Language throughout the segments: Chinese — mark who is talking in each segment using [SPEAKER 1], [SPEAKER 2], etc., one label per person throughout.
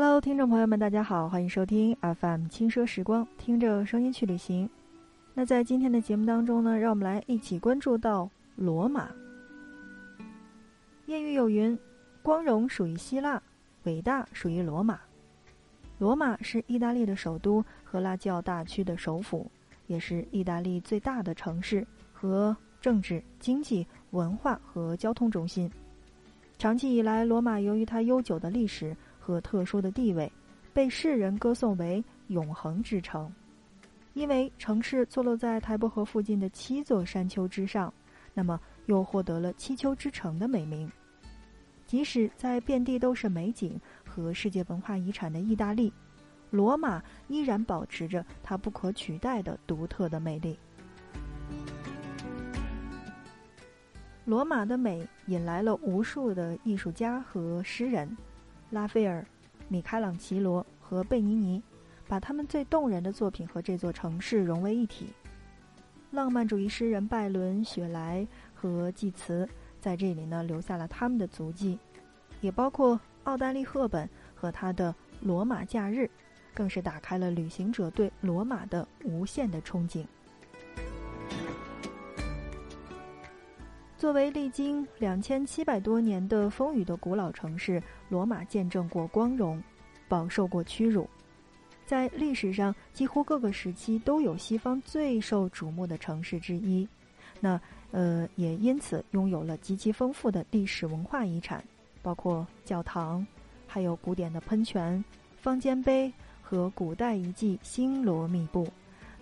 [SPEAKER 1] Hello，听众朋友们，大家好，欢迎收听 FM 轻奢时光，听着声音去旅行。那在今天的节目当中呢，让我们来一起关注到罗马。谚语有云：“光荣属于希腊，伟大属于罗马。”罗马是意大利的首都和拉教大区的首府，也是意大利最大的城市和政治、经济、文化和交通中心。长期以来，罗马由于它悠久的历史和特殊的地位，被世人歌颂为永恒之城。因为城市坐落在台伯河附近的七座山丘之上，那么又获得了“七丘之城”的美名。即使在遍地都是美景和世界文化遗产的意大利，罗马依然保持着它不可取代的独特的魅力。罗马的美引来了无数的艺术家和诗人，拉斐尔、米开朗琪罗和贝尼尼，把他们最动人的作品和这座城市融为一体。浪漫主义诗人拜伦、雪莱和济慈。在这里呢，留下了他们的足迹，也包括奥黛丽·赫本和她的《罗马假日》，更是打开了旅行者对罗马的无限的憧憬。作为历经两千七百多年的风雨的古老城市，罗马见证过光荣，饱受过屈辱，在历史上几乎各个时期都有西方最受瞩目的城市之一。那。呃，也因此拥有了极其丰富的历史文化遗产，包括教堂，还有古典的喷泉、方尖碑和古代遗迹星罗密布。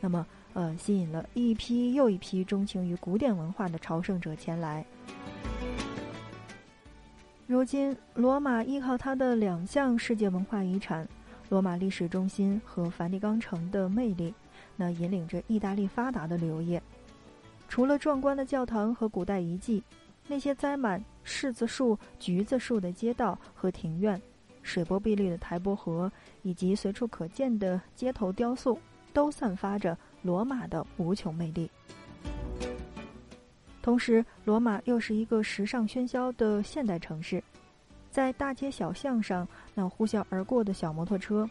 [SPEAKER 1] 那么，呃，吸引了一批又一批钟情于古典文化的朝圣者前来。如今，罗马依靠它的两项世界文化遗产——罗马历史中心和梵蒂冈城的魅力，那引领着意大利发达的旅游业。除了壮观的教堂和古代遗迹，那些栽满柿子树、橘子树的街道和庭院，水波碧绿的台伯河，以及随处可见的街头雕塑，都散发着罗马的无穷魅力。同时，罗马又是一个时尚喧嚣的现代城市，在大街小巷上，那呼啸而过的小摩托车，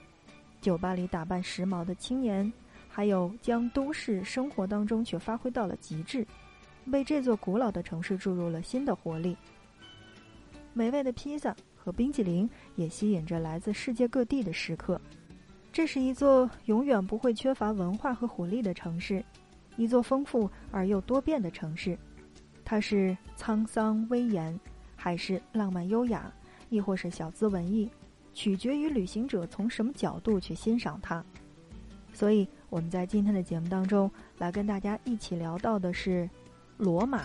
[SPEAKER 1] 酒吧里打扮时髦的青年。还有将都市生活当中却发挥到了极致，为这座古老的城市注入了新的活力。美味的披萨和冰激凌也吸引着来自世界各地的食客。这是一座永远不会缺乏文化和活力的城市，一座丰富而又多变的城市。它是沧桑威严，还是浪漫优雅，亦或是小资文艺，取决于旅行者从什么角度去欣赏它。所以。我们在今天的节目当中来跟大家一起聊到的是罗马。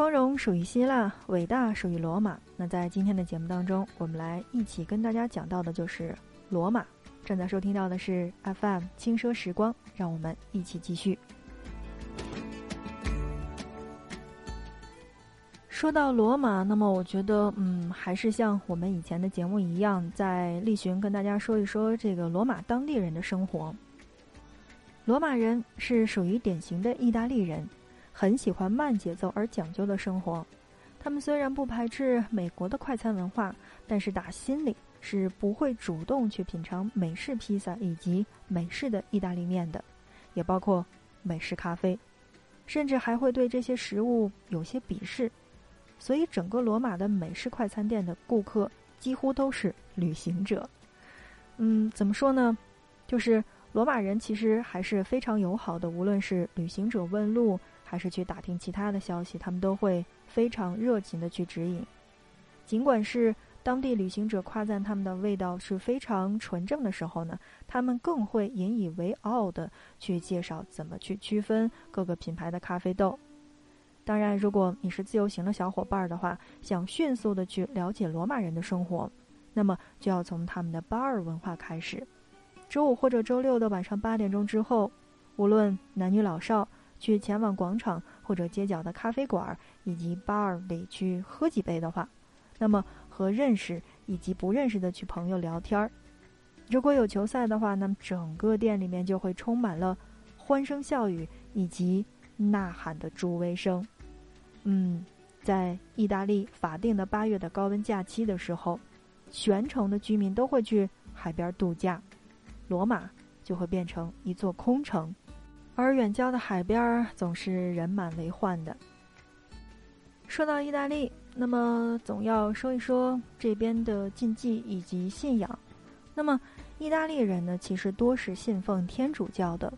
[SPEAKER 1] 光荣属于希腊，伟大属于罗马。那在今天的节目当中，我们来一起跟大家讲到的就是罗马。正在收听到的是 FM 轻奢时光，让我们一起继续。说到罗马，那么我觉得，嗯，还是像我们以前的节目一样，在例行跟大家说一说这个罗马当地人的生活。罗马人是属于典型的意大利人，很喜欢慢节奏而讲究的生活。他们虽然不排斥美国的快餐文化，但是打心里是不会主动去品尝美式披萨以及美式的意大利面的，也包括美式咖啡，甚至还会对这些食物有些鄙视。所以，整个罗马的美式快餐店的顾客几乎都是旅行者。嗯，怎么说呢？就是罗马人其实还是非常友好的，无论是旅行者问路，还是去打听其他的消息，他们都会非常热情的去指引。尽管是当地旅行者夸赞他们的味道是非常纯正的时候呢，他们更会引以为傲的去介绍怎么去区分各个品牌的咖啡豆。当然，如果你是自由行的小伙伴的话，想迅速的去了解罗马人的生活，那么就要从他们的巴尔文化开始。周五或者周六的晚上八点钟之后，无论男女老少，去前往广场或者街角的咖啡馆以及 bar 里去喝几杯的话，那么和认识以及不认识的去朋友聊天儿。如果有球赛的话，那么整个店里面就会充满了欢声笑语以及。呐喊的助威声，嗯，在意大利法定的八月的高温假期的时候，全城的居民都会去海边度假，罗马就会变成一座空城，而远郊的海边总是人满为患的。说到意大利，那么总要说一说这边的禁忌以及信仰。那么，意大利人呢，其实多是信奉天主教的，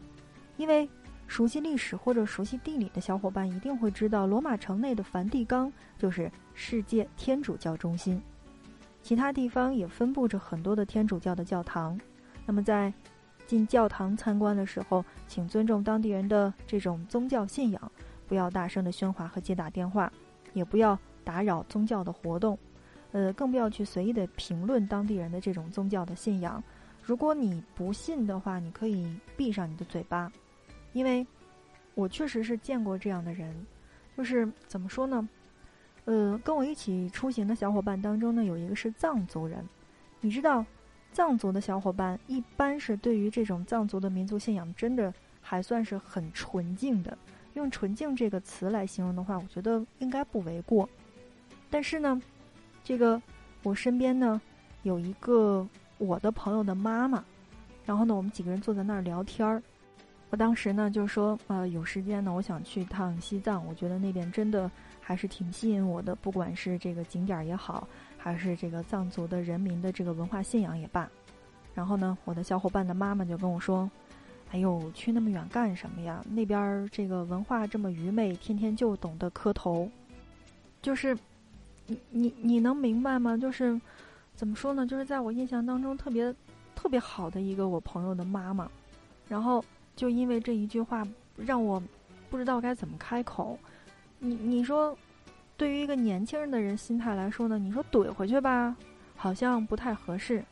[SPEAKER 1] 因为。熟悉历史或者熟悉地理的小伙伴一定会知道，罗马城内的梵蒂冈就是世界天主教中心，其他地方也分布着很多的天主教的教堂。那么在进教堂参观的时候，请尊重当地人的这种宗教信仰，不要大声的喧哗和接打电话，也不要打扰宗教的活动，呃，更不要去随意的评论当地人的这种宗教的信仰。如果你不信的话，你可以闭上你的嘴巴。因为，我确实是见过这样的人，就是怎么说呢？呃，跟我一起出行的小伙伴当中呢，有一个是藏族人。你知道，藏族的小伙伴一般是对于这种藏族的民族信仰，真的还算是很纯净的。用“纯净”这个词来形容的话，我觉得应该不为过。但是呢，这个我身边呢有一个我的朋友的妈妈，然后呢，我们几个人坐在那儿聊天儿。我当时呢就说，呃，有时间呢，我想去趟西藏。我觉得那边真的还是挺吸引我的，不管是这个景点也好，还是这个藏族的人民的这个文化信仰也罢。然后呢，我的小伙伴的妈妈就跟我说：“哎呦，去那么远干什么呀？那边这个文化这么愚昧，天天就懂得磕头。”就是，你你你能明白吗？就是怎么说呢？就是在我印象当中特别特别好的一个我朋友的妈妈，然后。就因为这一句话，让我不知道该怎么开口。你你说，对于一个年轻人的人心态来说呢？你说怼回去吧，好像不太合适。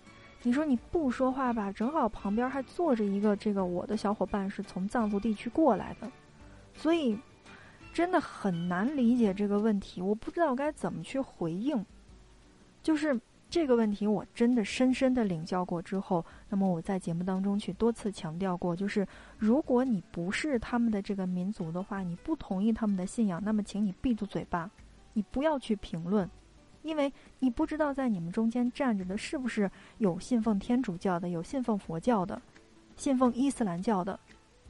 [SPEAKER 1] 你说你不说话吧，正好旁边还坐着一个这个我的小伙伴，是从藏族地区过来的，所以真的很难理解这个问题。我不知道该怎么去回应，就是。这个问题我真的深深的领教过之后，那么我在节目当中去多次强调过，就是如果你不是他们的这个民族的话，你不同意他们的信仰，那么请你闭住嘴巴，你不要去评论，因为你不知道在你们中间站着的是不是有信奉天主教的，有信奉佛教的，信奉伊斯兰教的。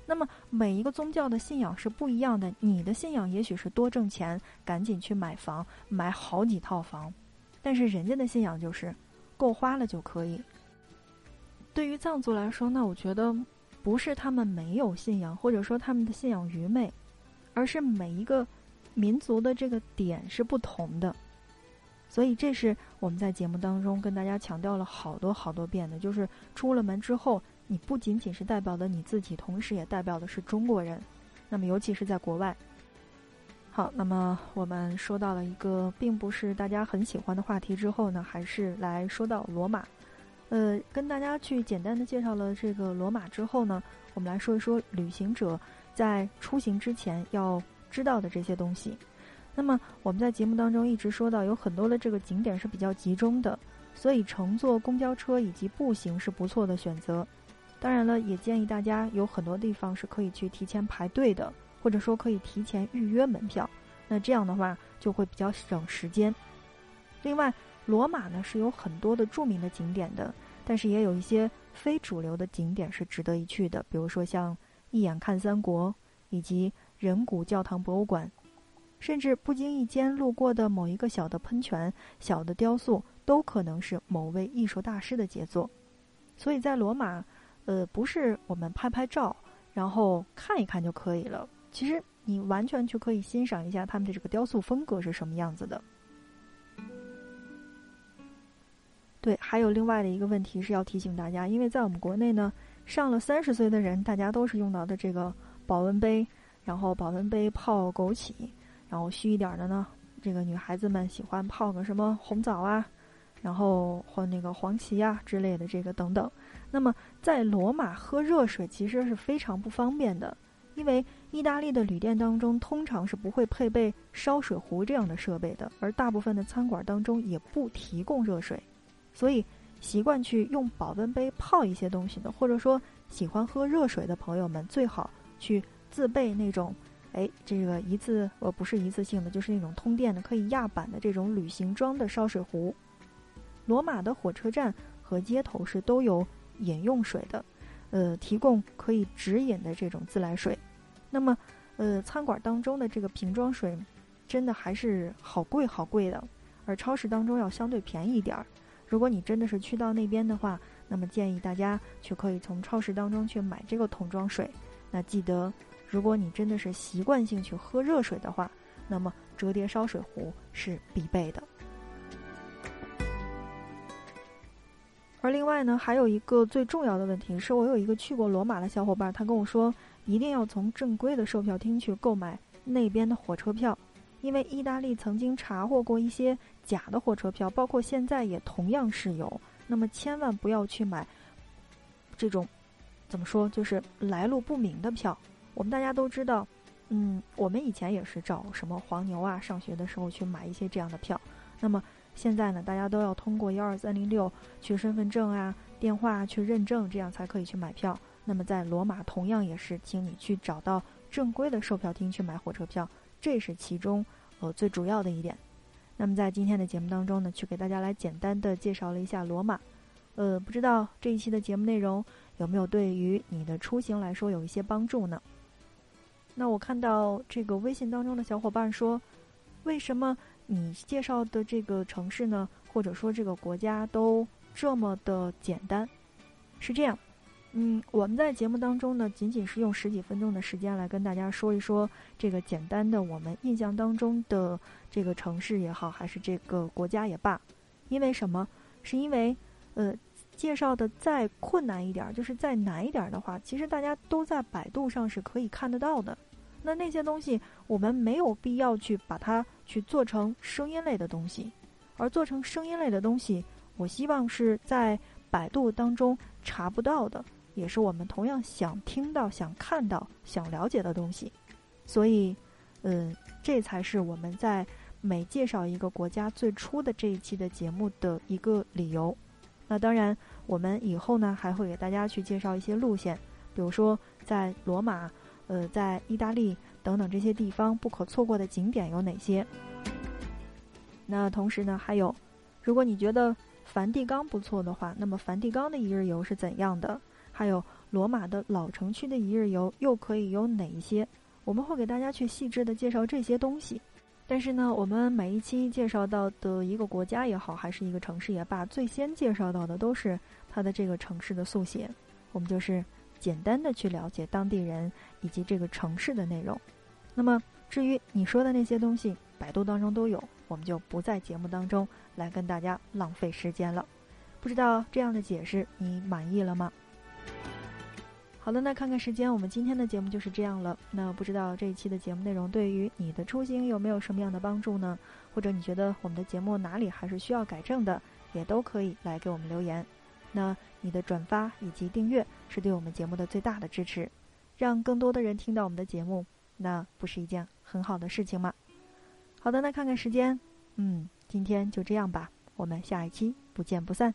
[SPEAKER 1] 那么每一个宗教的信仰是不一样的，你的信仰也许是多挣钱，赶紧去买房，买好几套房。但是人家的信仰就是够花了就可以。对于藏族来说，那我觉得不是他们没有信仰，或者说他们的信仰愚昧，而是每一个民族的这个点是不同的。所以这是我们在节目当中跟大家强调了好多好多遍的，就是出了门之后，你不仅仅是代表的你自己，同时也代表的是中国人。那么尤其是在国外。好，那么我们说到了一个并不是大家很喜欢的话题之后呢，还是来说到罗马。呃，跟大家去简单的介绍了这个罗马之后呢，我们来说一说旅行者在出行之前要知道的这些东西。那么我们在节目当中一直说到，有很多的这个景点是比较集中的，所以乘坐公交车以及步行是不错的选择。当然了，也建议大家有很多地方是可以去提前排队的。或者说可以提前预约门票，那这样的话就会比较省时间。另外，罗马呢是有很多的著名的景点的，但是也有一些非主流的景点是值得一去的，比如说像一眼看三国，以及人骨教堂博物馆，甚至不经意间路过的某一个小的喷泉、小的雕塑，都可能是某位艺术大师的杰作。所以在罗马，呃，不是我们拍拍照，然后看一看就可以了。其实你完全就可以欣赏一下他们的这个雕塑风格是什么样子的。对，还有另外的一个问题是要提醒大家，因为在我们国内呢，上了三十岁的人，大家都是用到的这个保温杯，然后保温杯泡枸杞，然后虚一点的呢，这个女孩子们喜欢泡个什么红枣啊，然后或那个黄芪啊之类的这个等等。那么在罗马喝热水其实是非常不方便的。因为意大利的旅店当中通常是不会配备烧水壶这样的设备的，而大部分的餐馆当中也不提供热水，所以习惯去用保温杯泡一些东西的，或者说喜欢喝热水的朋友们，最好去自备那种哎，这个一次呃不是一次性的，就是那种通电的可以压板的这种旅行装的烧水壶。罗马的火车站和街头是都有饮用水的，呃，提供可以直饮的这种自来水。那么，呃，餐馆当中的这个瓶装水，真的还是好贵好贵的，而超市当中要相对便宜一点儿。如果你真的是去到那边的话，那么建议大家去可以从超市当中去买这个桶装水。那记得。如果你真的是习惯性去喝热水的话，那么折叠烧水壶是必备的。而另外呢，还有一个最重要的问题是，我有一个去过罗马的小伙伴，他跟我说，一定要从正规的售票厅去购买那边的火车票，因为意大利曾经查获过一些假的火车票，包括现在也同样是有。那么千万不要去买这种怎么说，就是来路不明的票。我们大家都知道，嗯，我们以前也是找什么黄牛啊，上学的时候去买一些这样的票。那么现在呢，大家都要通过幺二三零六去身份证啊、电话去认证，这样才可以去买票。那么在罗马同样也是，请你去找到正规的售票厅去买火车票，这是其中呃最主要的一点。那么在今天的节目当中呢，去给大家来简单的介绍了一下罗马。呃，不知道这一期的节目内容有没有对于你的出行来说有一些帮助呢？那我看到这个微信当中的小伙伴说：“为什么你介绍的这个城市呢，或者说这个国家都这么的简单？”是这样，嗯，我们在节目当中呢，仅仅是用十几分钟的时间来跟大家说一说这个简单的我们印象当中的这个城市也好，还是这个国家也罢。因为什么？是因为呃，介绍的再困难一点，就是再难一点的话，其实大家都在百度上是可以看得到的。那那些东西，我们没有必要去把它去做成声音类的东西，而做成声音类的东西，我希望是在百度当中查不到的，也是我们同样想听到、想看到、想了解的东西。所以，嗯，这才是我们在每介绍一个国家最初的这一期的节目的一个理由。那当然，我们以后呢还会给大家去介绍一些路线，比如说在罗马。呃，在意大利等等这些地方不可错过的景点有哪些？那同时呢，还有，如果你觉得梵蒂冈不错的话，那么梵蒂冈的一日游是怎样的？还有罗马的老城区的一日游又可以有哪一些？我们会给大家去细致的介绍这些东西。但是呢，我们每一期介绍到的一个国家也好，还是一个城市也罢，最先介绍到的都是它的这个城市的速写。我们就是。简单的去了解当地人以及这个城市的内容，那么至于你说的那些东西，百度当中都有，我们就不在节目当中来跟大家浪费时间了。不知道这样的解释你满意了吗？好的，那看看时间，我们今天的节目就是这样了。那不知道这一期的节目内容对于你的出行有没有什么样的帮助呢？或者你觉得我们的节目哪里还是需要改正的，也都可以来给我们留言。那你的转发以及订阅是对我们节目的最大的支持，让更多的人听到我们的节目，那不是一件很好的事情吗？好的，那看看时间，嗯，今天就这样吧，我们下一期不见不散。